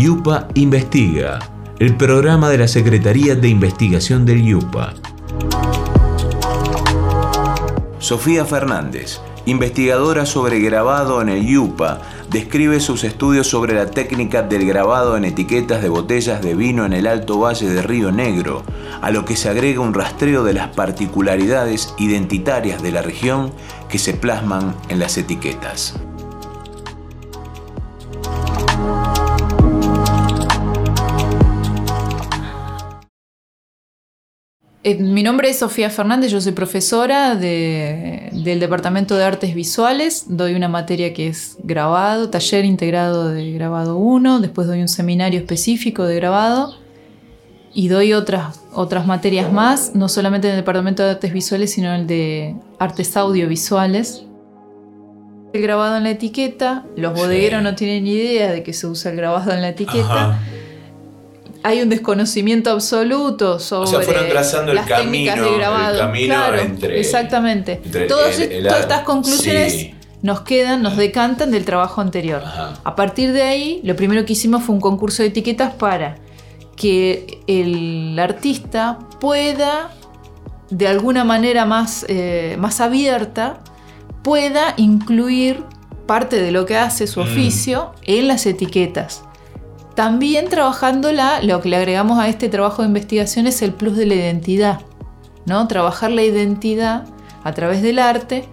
Yupa Investiga, el programa de la Secretaría de Investigación del Yupa. Sofía Fernández, investigadora sobre grabado en el Yupa, describe sus estudios sobre la técnica del grabado en etiquetas de botellas de vino en el Alto Valle de Río Negro, a lo que se agrega un rastreo de las particularidades identitarias de la región que se plasman en las etiquetas. Eh, mi nombre es Sofía Fernández, yo soy profesora del Departamento de Artes Visuales, doy una materia que es grabado, taller integrado de grabado 1, después doy un seminario específico de grabado y doy otras, otras materias más, no solamente en el Departamento de Artes Visuales, sino en el de Artes Audiovisuales. El grabado en la etiqueta, los bodegueros no tienen ni idea de que se usa el grabado en la etiqueta hay un desconocimiento absoluto sobre o sea, fueron trazando las el camino, técnicas de grabado. El camino claro, entre, exactamente. entre Todas, el- el- todas estas conclusiones sí. nos quedan, nos decantan del trabajo anterior. Ajá. A partir de ahí, lo primero que hicimos fue un concurso de etiquetas para que el artista pueda, de alguna manera más, eh, más abierta, pueda incluir parte de lo que hace su Mm. oficio en las etiquetas. También trabajándola, lo que le agregamos a este trabajo de investigación es el plus de la identidad, ¿no? Trabajar la identidad a través del arte.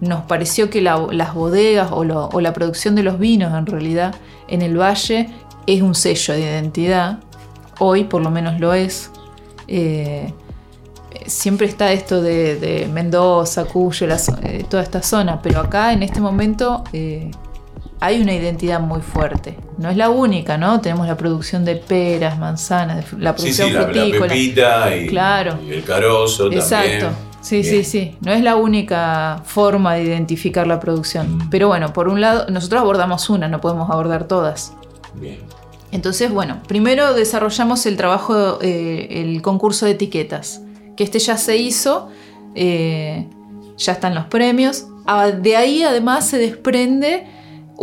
Nos pareció que la- las bodegas o, la producción de los vinos en realidad en el valle es un sello de identidad. Hoy por lo menos lo es. Eh, siempre está esto de, Mendoza, Cuyo, eh, toda esta zona, pero acá en este momento eh, hay una identidad muy fuerte. No es la única, ¿no? Tenemos la producción de peras, manzanas, la Sí, producción sí, la, la frutícola. pepita y, Claro. y el carozo Exacto. también. Sí, sí, Bien. sí. No es la única forma de identificar la producción. Mm. Pero bueno, por un lado, nosotros abordamos una, no podemos abordar todas. Bien. Entonces, bueno, primero desarrollamos el trabajo, eh, el concurso de etiquetas, que este ya se hizo, eh, ya están los premios. Ah, de ahí además se desprende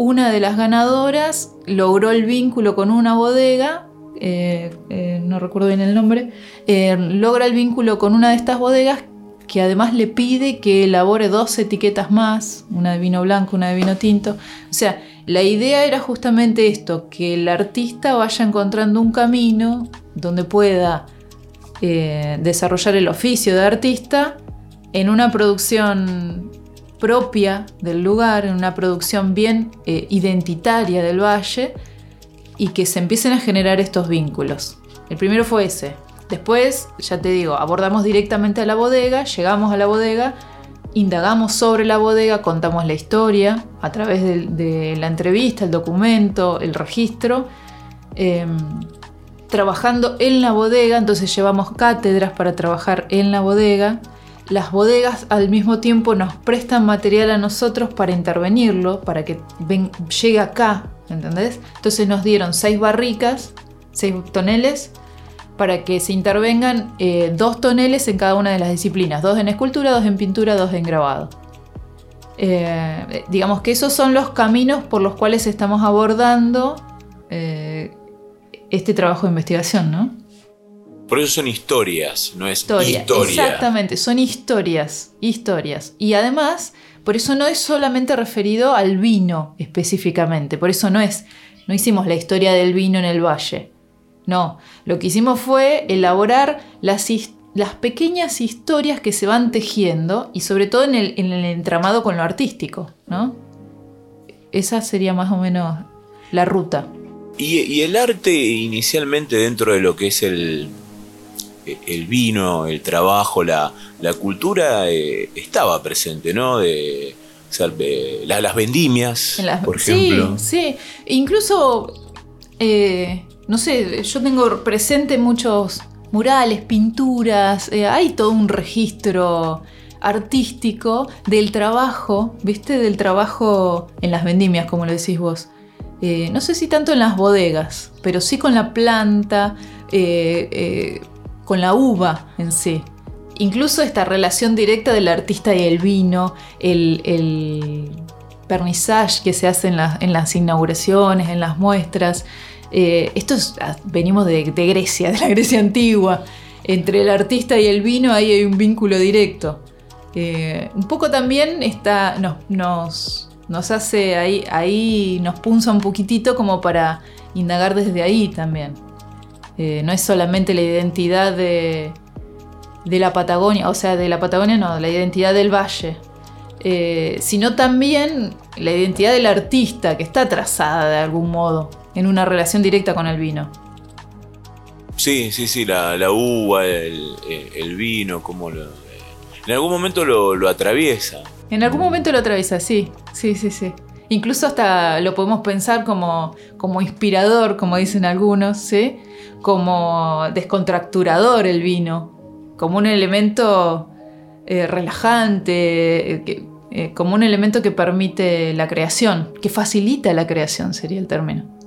una de las ganadoras, logró el vínculo con una bodega, eh, eh, no recuerdo bien el nombre, eh, logra el vínculo con una de estas bodegas que además le pide que elabore dos etiquetas más, una de vino blanco, una de vino tinto. O sea, la idea era justamente esto, que el artista vaya encontrando un camino donde pueda desarrollar el oficio de artista en una producción propia del lugar, en una producción bien eh, identitaria del valle y que se empiecen a generar estos vínculos. El primero fue ese. Después, ya te digo, abordamos directamente a la bodega, llegamos a la bodega, indagamos sobre la bodega, contamos la historia a través de, la entrevista, el documento, el registro. em, trabajando en la bodega, entonces llevamos cátedras para trabajar en la bodega. Las bodegas al mismo tiempo nos prestan material a nosotros para intervenirlo, para que llegue acá, ¿entendés? Entonces nos dieron seis barricas, seis toneles, para que se intervengan eh, dos toneles en cada una de las disciplinas, dos en escultura, dos en pintura, dos en grabado. Eh, digamos que esos son los caminos por los cuales estamos abordando eh, este trabajo de investigación, ¿no? Por eso son historias, no es Historia. historia. Exactamente, son historias, historias. Y además, por eso no es solamente referido al vino específicamente, por eso no es, no hicimos la historia del vino en el valle. No, lo que hicimos fue elaborar las, pequeñas historias que se van tejiendo y sobre todo en el, en el entramado con lo artístico, ¿no? Esa sería más o menos la ruta. Y, y el arte inicialmente dentro de lo que es el, el vino, el trabajo, la, la cultura, eh, estaba presente, ¿no? De, o sea, de la- las vendimias, las- por ejemplo. Sí, sí. Incluso, eh, no sé, yo tengo presente muchos murales, pinturas, eh, hay todo un registro artístico del trabajo, ¿viste? Del trabajo en las vendimias, como lo decís vos. Eh, no sé si tanto en las bodegas, pero sí con la planta, eh, eh, con la uva en sí. Incluso esta relación directa del artista y el vino, el, el que se hace en, en las inauguraciones, en las muestras. Eh, esto ah, venimos de, Grecia, de la Grecia antigua. Entre el artista y el vino ahí hay un vínculo directo. Eh, un poco también está, nos, nos, hace ahí, ahí nos punza un poquitito como para indagar desde ahí también. Eh, no es solamente la identidad de, de la Patagonia, o sea, de la Patagonia no, la identidad del valle, sino también la identidad del artista que está trazada de algún modo en una relación directa con el vino. Sí, sí, sí, la, uva, el, vino, como lo, en algún momento lo, atraviesa. En algún momento lo atraviesa, sí, sí, sí, sí. Incluso hasta lo podemos pensar como, como inspirador, como dicen algunos, ¿sí? como descontracturador el vino, como un elemento eh, relajante, eh, eh, como un elemento que permite la creación, que facilita la creación, sería el término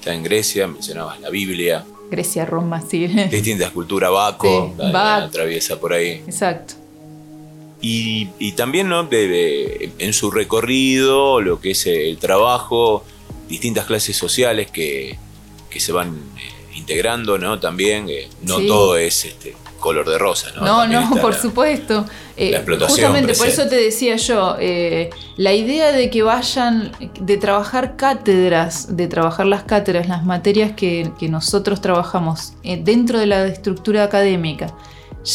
está en Grecia, mencionabas la Biblia. Grecia, Roma, sí. Distintas culturas, Baco, atraviesa por ahí. Exacto. Y, también ¿no? en su recorrido, lo que es el trabajo, distintas clases sociales que, se van eh, integrando, ¿no? También, eh, no todo es este, color de rosa, ¿no? No, no, por supuesto. Eh, justamente por eso te decía yo, eh, la idea de que vayan, de trabajar cátedras, de trabajar las cátedras, las materias que, nosotros trabajamos dentro de la estructura académica,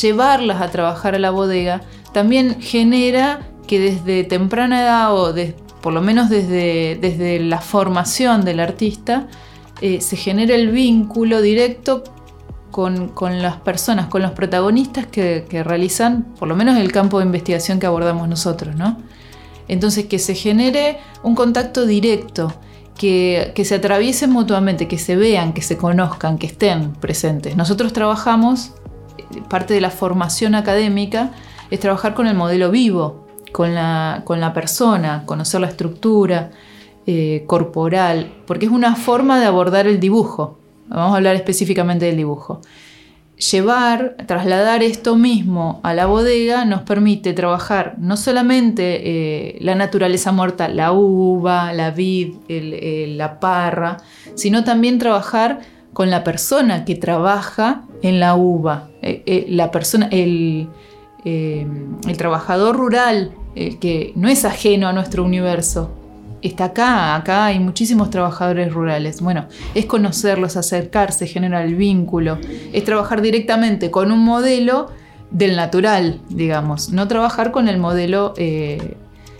llevarlas a trabajar a la bodega, también genera que desde temprana edad o por lo menos desde, desde la formación del artista, se genere el vínculo directo con, las personas, con los protagonistas que, realizan por lo menos el campo de investigación que abordamos nosotros, ¿no? Entonces, que se genere un contacto directo, que, se atraviesen mutuamente, que se vean, que se conozcan, que estén presentes. Nosotros trabajamos, parte de la formación académica es trabajar con el modelo vivo, con la, con la persona, conocer la estructura eh, corporal, porque es una forma de abordar el dibujo. Vamos a hablar específicamente del dibujo. Llevar, trasladar esto mismo a la bodega nos permite trabajar no solamente eh, la naturaleza muerta, la uva, la vid, la parra, sino también trabajar con la persona que trabaja en la uva, eh, eh, la persona, el, el trabajador rural que no es ajeno a nuestro universo, está acá, acá hay muchísimos trabajadores rurales. Bueno, es conocerlos, acercarse, generar el vínculo, es trabajar directamente con un modelo del natural, digamos, no trabajar con el modelo, eh,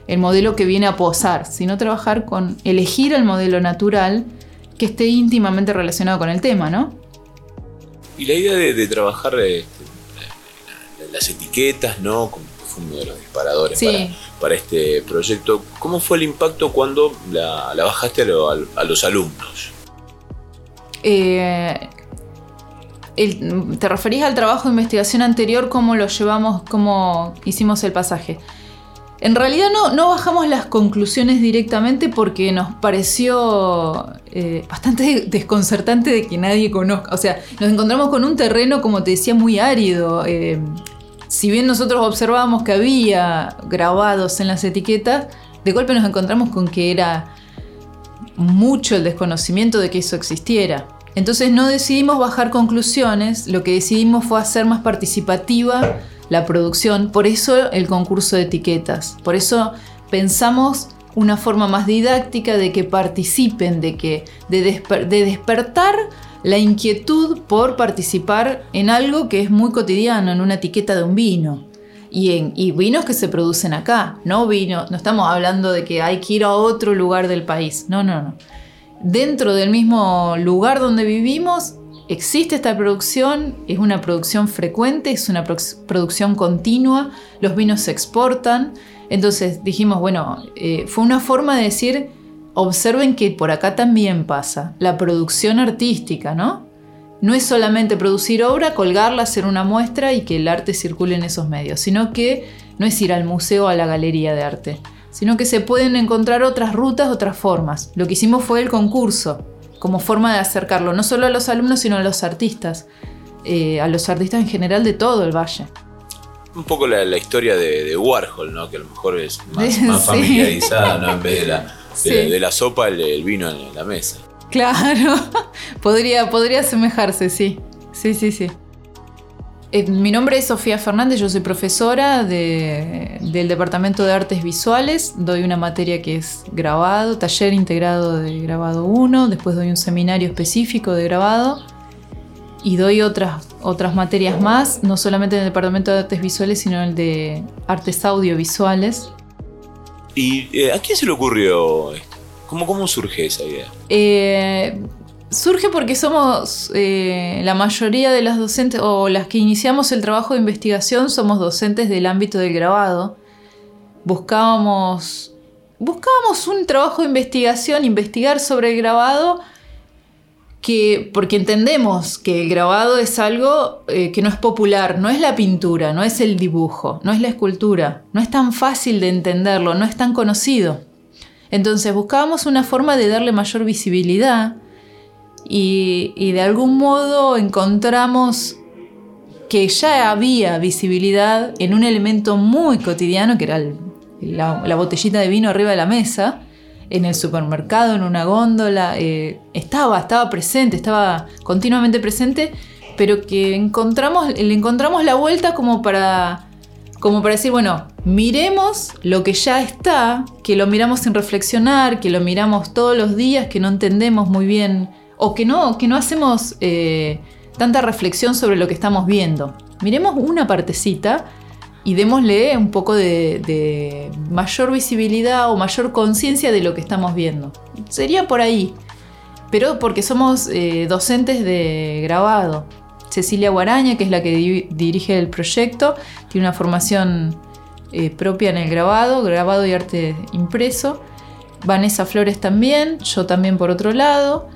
el modelo que viene a posar, sino trabajar con elegir el modelo natural que esté íntimamente relacionado con el tema, ¿no? Y la idea de, trabajar eh, las etiquetas, ¿no? uno de los disparadores para, este proyecto. ¿Cómo fue el impacto cuando la, bajaste a, los alumnos? Eh, ¿Te referís al trabajo de investigación anterior? ¿Cómo lo llevamos? ¿Cómo hicimos el pasaje? En realidad no, no bajamos las conclusiones directamente porque nos pareció eh, bastante desconcertante de que nadie conozca. O sea, nos encontramos con un terreno, como te decía, muy árido. Eh, si bien nosotros observábamos que había grabados en las etiquetas, de golpe nos encontramos con que era mucho el desconocimiento de que eso existiera. Entonces no decidimos bajar conclusiones, lo que decidimos fue hacer más participativa la producción, por eso el concurso de etiquetas, por eso pensamos una forma más didáctica de que participen, de que de, de despertar la inquietud por participar en algo que es muy cotidiano, en una etiqueta de un vino. Y, en, vinos que se producen acá, no vino, no estamos hablando de que hay que ir a otro lugar del país, no, no, no. Dentro del mismo lugar donde vivimos existe esta producción, es una producción frecuente, es una producción continua, los vinos se exportan, entonces dijimos, bueno, eh, fue una forma de decir, observen que por acá también pasa la producción artística, ¿no? No es solamente producir obra, colgarla, hacer una muestra y que el arte circule en esos medios, sino que no es ir al museo o a la galería de arte, sino que se pueden encontrar otras rutas, otras formas. Lo que hicimos fue el concurso, como forma de acercarlo no solo a los alumnos, sino a los artistas, eh, a los artistas en general de todo el valle. Un poco la, historia de, Warhol, ¿no? que a lo mejor es más, familiarizada, ¿no? en vez de la de, la sopa el, vino en la mesa. Claro, podría, podría asemejarse, sí. Sí, sí, sí. Eh, mi nombre es Sofía Fernández, yo soy profesora del Departamento de Artes Visuales, doy una materia que es grabado, taller integrado de grabado 1, después doy un seminario específico de grabado y doy otras, otras materias más, no solamente en el Departamento de Artes Visuales, sino en el de Artes Audiovisuales. ¿Y eh, a quién se le ocurrió esto? ¿Cómo, cómo surge esa idea? Eh, Surge porque somos eh, la mayoría de las docentes o las que iniciamos el trabajo de investigación somos docentes del ámbito del grabado. Buscábamos, buscábamos un trabajo de investigación, investigar sobre el grabado, que, porque entendemos que el grabado es algo eh, que no es popular, no es la pintura, no es el dibujo, no es la escultura, no es tan fácil de entenderlo, no es tan conocido. Entonces buscábamos una forma de darle mayor visibilidad y, de algún modo encontramos que ya había visibilidad en un elemento muy cotidiano que era la, botellita de vino arriba de la mesa, en el supermercado, en una góndola, eh, estaba, estaba presente, estaba continuamente presente, pero que encontramos, le encontramos la vuelta como para, como para decir, bueno, miremos lo que ya está, que lo miramos sin reflexionar, que lo miramos todos los días, que no entendemos muy bien o que no, que no hacemos eh, tanta reflexión sobre lo que estamos viendo. Miremos una partecita y démosle un poco de, mayor visibilidad o mayor conciencia de lo que estamos viendo. Sería por ahí, pero porque somos eh, docentes de grabado. Cecilia Guaraña, que es la que dirige el proyecto, tiene una formación eh, propia en el grabado, grabado y arte impreso. Vanessa Flores también, yo también por otro lado.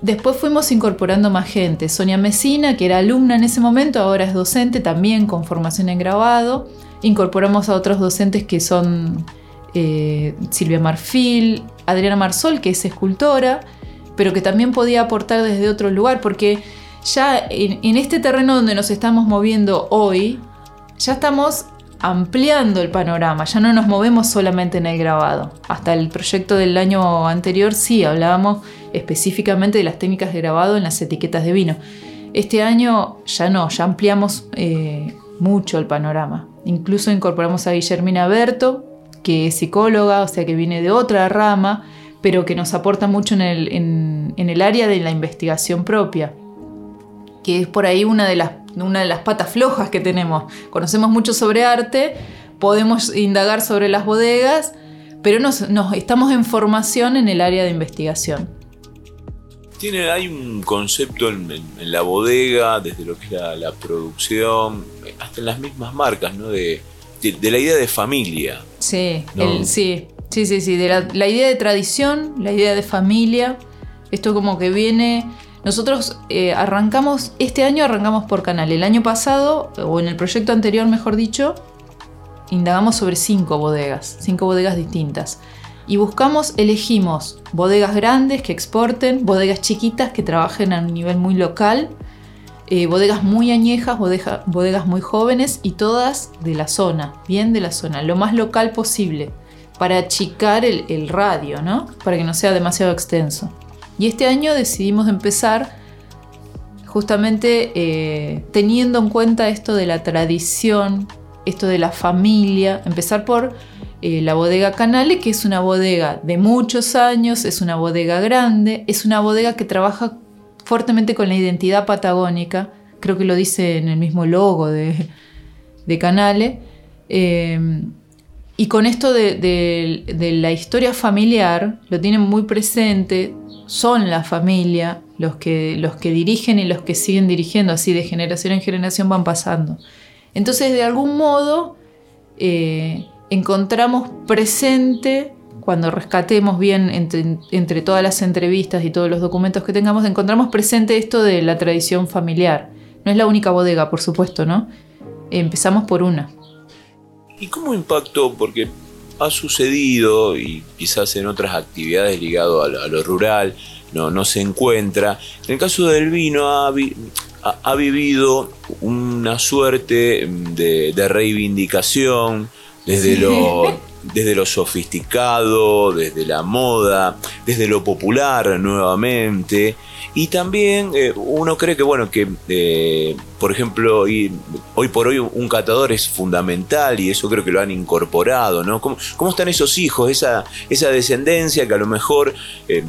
Después fuimos incorporando más gente. Sonia Mesina, que era alumna en ese momento, ahora es docente también con formación en grabado. Incorporamos a otros docentes que son eh, Silvia Marfil, Adriana Marsol, que es escultora, pero que también podía aportar desde otro lugar, porque ya en este terreno donde nos estamos moviendo hoy, ya estamos ampliando el panorama, ya no nos movemos solamente en el grabado. Hasta el proyecto del año anterior sí hablábamos específicamente de las técnicas de grabado en las etiquetas de vino. Este año ya no, ya ampliamos eh, mucho el panorama. Incluso incorporamos a Guillermina Berto, que es psicóloga, o sea que viene de otra rama, pero que nos aporta mucho en el, en el área de la investigación propia, que es por ahí una de las una de las patas flojas que tenemos. Conocemos mucho sobre arte, podemos indagar sobre las bodegas, pero nos, estamos en formación en el área de investigación. Tiene, hay un concepto en, la bodega, desde lo que es la, producción, hasta en las mismas marcas, ¿no? De, la idea de familia. Sí, sí, sí, sí, sí, de la, la idea de tradición, la idea de familia. Esto como que viene nosotros eh, arrancamos, este año arrancamos por canal. El año pasado, o en el proyecto anterior, mejor dicho, indagamos sobre cinco bodegas, cinco bodegas distintas. Y buscamos, elegimos bodegas grandes que exporten, bodegas chiquitas que trabajen a un nivel muy local, eh, bodegas muy añejas, bodegas muy jóvenes y todas de la zona, bien de la zona, lo más local posible, para achicar el radio, ¿no? Para que no sea demasiado extenso. Y este año decidimos empezar justamente eh, teniendo en cuenta esto de la tradición, esto de la familia, empezar por eh, la bodega Canale, que es una bodega de muchos años, es una bodega grande, es una bodega que trabaja fuertemente con la identidad patagónica, creo que lo dice en el mismo logo de, Canale. Eh, y con esto de, la historia familiar, lo tienen muy presente, son la familia los que, los que dirigen y los que siguen dirigiendo, así de generación en generación van pasando. Entonces, de algún modo, eh, encontramos presente, cuando rescatemos bien entre, entre todas las entrevistas y todos los documentos que tengamos, encontramos presente esto de la tradición familiar. No es la única bodega, por supuesto, ¿no? Empezamos por una. ¿Y cómo impactó? Porque ha sucedido, y quizás en otras actividades ligado a lo, rural, no, no, se encuentra. En el caso del vino ha, ha, vivido una suerte de, reivindicación desde, lo, desde lo sofisticado, desde la moda, desde lo popular nuevamente. Y también eh, uno cree que, bueno, que eh, por ejemplo, hoy, por hoy un catador es fundamental y eso creo que lo han incorporado, ¿no? ¿Cómo, están esos hijos, esa, esa descendencia que a lo mejor eh,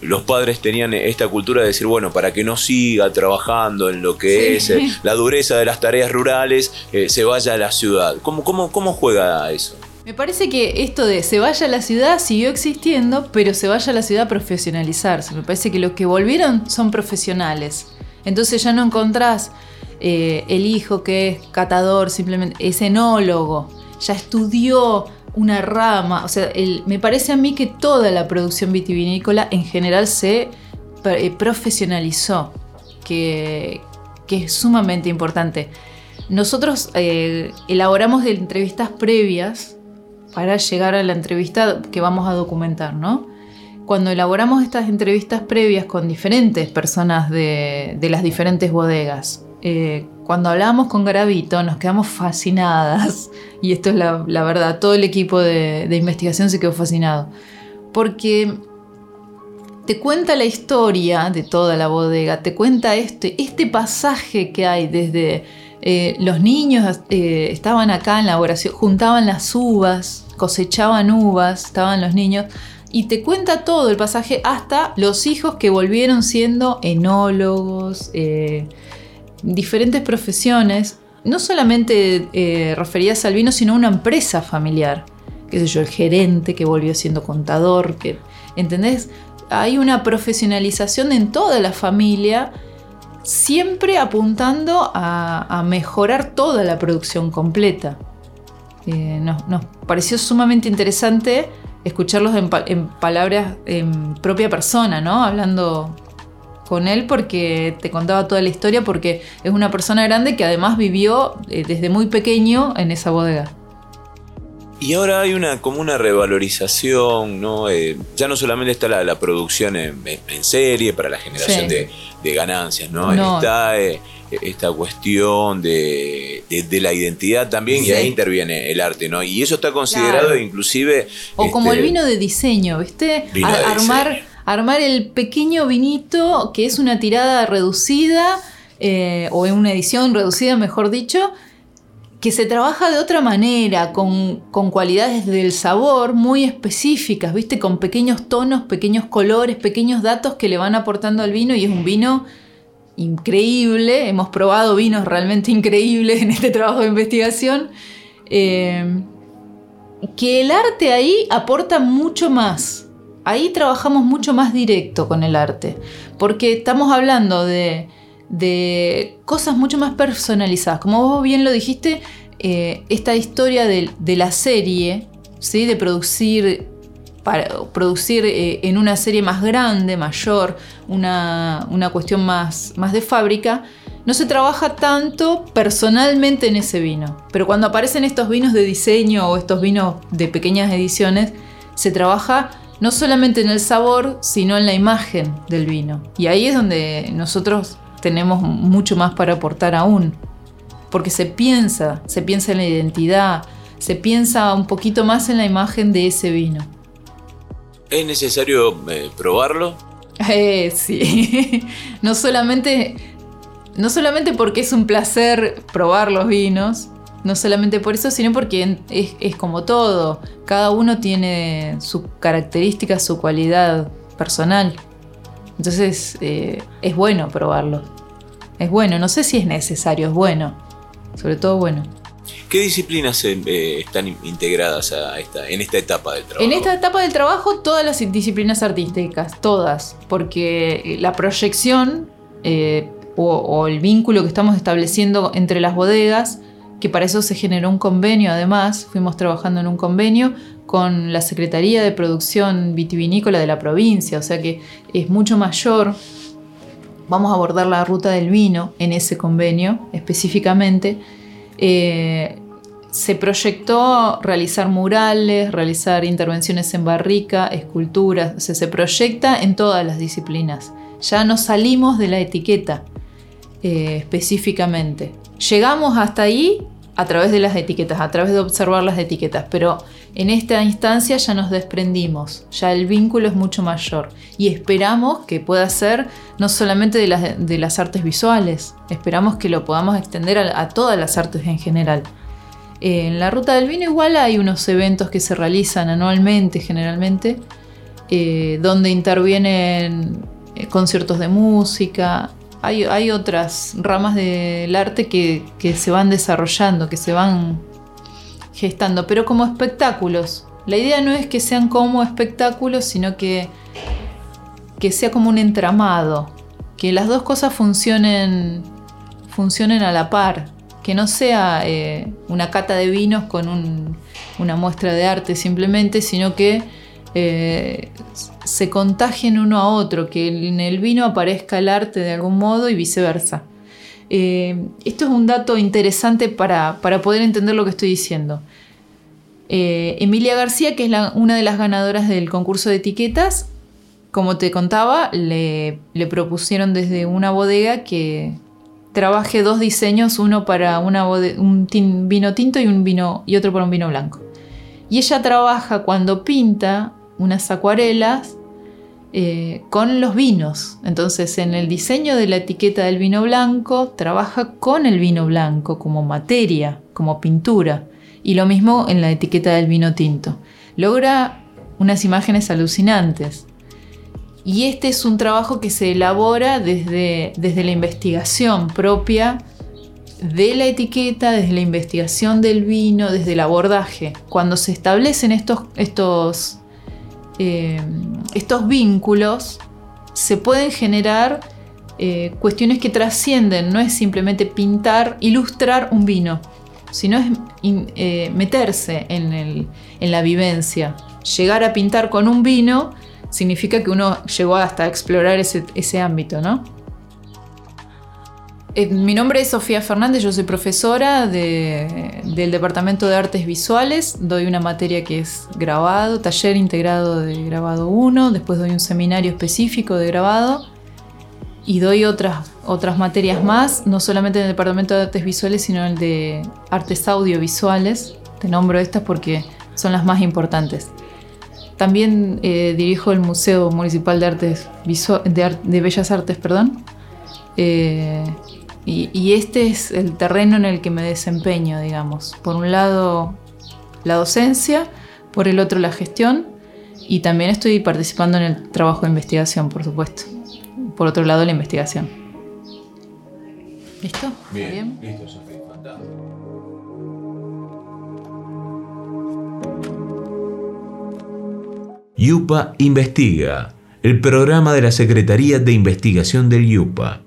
los padres tenían esta cultura de decir, bueno, para que no siga trabajando en lo que es la dureza de las tareas rurales, se vaya a la ciudad? ¿Cómo, cómo, cómo juega eso? Me parece que esto de se vaya a la ciudad siguió existiendo, pero se vaya a la ciudad a profesionalizarse. Me parece que los que volvieron son profesionales. Entonces ya no encontrás eh, el hijo que es catador, simplemente es enólogo, ya estudió una rama. O sea, me parece a mí que toda la producción vitivinícola en general se eh, profesionalizó, que, es sumamente importante. Nosotros eh, elaboramos de entrevistas previas para llegar a la entrevista que vamos a documentar, ¿no? Cuando elaboramos estas entrevistas previas con diferentes personas de, las diferentes bodegas, eh, cuando hablamos con Garavito nos quedamos fascinadas, y esto es la, verdad, todo el equipo de, investigación se quedó fascinado, porque te cuenta la historia de toda la bodega, te cuenta este, este pasaje que hay desde eh, los niños eh, estaban acá en la oración, juntaban las uvas, cosechaban uvas, estaban los niños, y te cuenta todo el pasaje hasta los hijos que volvieron siendo enólogos, eh, diferentes profesiones, no solamente referidas al vino, sino a una empresa familiar, qué sé yo, el gerente que volvió siendo contador, que, ¿entendés? Hay una profesionalización en toda la familia siempre apuntando a, mejorar toda la producción completa. Eh, nos, pareció sumamente interesante escucharlos en, palabras en propia persona, ¿no? Hablando con él porque te contaba toda la historia porque es una persona grande que además vivió eh, desde muy pequeño en esa bodega. Y ahora hay una como una revalorización, ¿no? Eh, ya no solamente está la, producción en, serie para la generación de, ganancias, ¿no? Está eh, esta cuestión de, la identidad también y ahí interviene el arte, ¿no? Y eso está considerado inclusive... O como el este, vino de diseño, ¿viste? armar, armar el pequeño vinito que es una tirada reducida eh, o en una edición reducida, mejor dicho, que se trabaja de otra manera, con, cualidades del sabor muy específicas, ¿viste? Con pequeños tonos, pequeños colores, pequeños datos que le van aportando al vino y es un vino increíble. Hemos probado vinos realmente increíbles en este trabajo de investigación. Eh, que el arte ahí aporta mucho más. Ahí trabajamos mucho más directo con el arte, porque estamos hablando de de cosas mucho más personalizadas. Como vos bien lo dijiste, eh, esta historia de, la serie, ¿sí? de producir, para, producir eh, en una serie más grande, mayor, una, cuestión más, más de fábrica, no se trabaja tanto personalmente en ese vino. Pero cuando aparecen estos vinos de diseño o estos vinos de pequeñas ediciones, se trabaja no solamente en el sabor, sino en la imagen del vino. Y ahí es donde nosotros tenemos mucho más para aportar aún. Porque se piensa, se piensa en la identidad, se piensa un poquito más en la imagen de ese vino. ¿Es necesario eh, probarlo? Eh, sí. no solamente, no solamente porque es un placer probar los vinos, no solamente por eso, sino porque es, como todo. Cada uno tiene su característica, su cualidad personal. Entonces eh, es bueno probarlo. Es bueno, no sé si es necesario, es bueno. Sobre todo bueno. ¿Qué disciplinas eh, están integradas a esta, en esta etapa del trabajo? En esta etapa del trabajo, todas las disciplinas artísticas, todas, porque la proyección eh, o, el vínculo que estamos estableciendo entre las bodegas, que para eso se generó un convenio además, fuimos trabajando en un convenio con la Secretaría de Producción Vitivinícola de la provincia, o sea que es mucho mayor vamos a abordar la ruta del vino en ese convenio específicamente. Eh, se proyectó realizar murales, realizar intervenciones en barrica, esculturas, se proyecta en todas las disciplinas. Ya no salimos de la etiqueta eh, específicamente. Llegamos hasta ahí a través de las etiquetas, a través de observar las etiquetas, pero En esta instancia ya nos desprendimos, ya el vínculo es mucho mayor y esperamos que pueda ser no solamente de las, de las artes visuales, esperamos que lo podamos extender a, todas las artes en general. en la ruta del vino igual hay unos eventos que se realizan anualmente generalmente, eh, donde intervienen eh, conciertos de música, hay, otras ramas del arte que, se van desarrollando, que se van gestando, pero como espectáculos. La idea no es que sean como espectáculos, sino que, que sea como un entramado, que las dos cosas funcionen, funcionen a la par, que no sea eh, una cata de vinos con una muestra de arte simplemente, sino que eh, se contagien uno a otro, que en el vino aparezca el arte de algún modo y viceversa. Eh, esto es un dato interesante para, poder entender lo que estoy diciendo. Eh, Emilia García, que es una de las ganadoras del concurso de etiquetas, como te contaba, le, propusieron desde una bodega que trabaje dos diseños, uno para una un vino tinto y, un vino, y otro para un vino blanco. Y ella trabaja cuando pinta unas acuarelas eh, con los vinos. Entonces, en el diseño de la etiqueta del vino blanco, trabaja con el vino blanco como materia, como pintura. Y lo mismo en la etiqueta del vino tinto. Logra unas imágenes alucinantes. Y este es un trabajo que se elabora desde, desde la investigación propia de la etiqueta, desde la investigación del vino, desde el abordaje. Cuando se establecen estos, estos eh, estos vínculos se pueden generar eh, cuestiones que trascienden, no es simplemente pintar, ilustrar un vino, sino es eh, meterse en, la vivencia. Llegar a pintar con un vino significa que uno llegó hasta explorar ese, ese ámbito, ¿no? Eh, mi nombre es Sofía Fernández, yo soy profesora del Departamento de Artes Visuales, doy una materia que es grabado, taller integrado de grabado 1, después doy un seminario específico de grabado y doy otras, otras materias más, no solamente en el Departamento de Artes Visuales, sino en el de Artes Audiovisuales. Te nombro estas porque son las más importantes. También eh, dirijo el Museo Municipal de Artes de, Bellas Artes, perdón. Eh, y, este es el terreno en el que me desempeño, digamos. Por un lado, la docencia, por el otro, la gestión, y también estoy participando en el trabajo de investigación, por supuesto. Por otro lado, la investigación. ¿Listo? Bien, listo, Sofía, fantástico. Yupa Investiga, el programa de la Secretaría de Investigación del Yupa.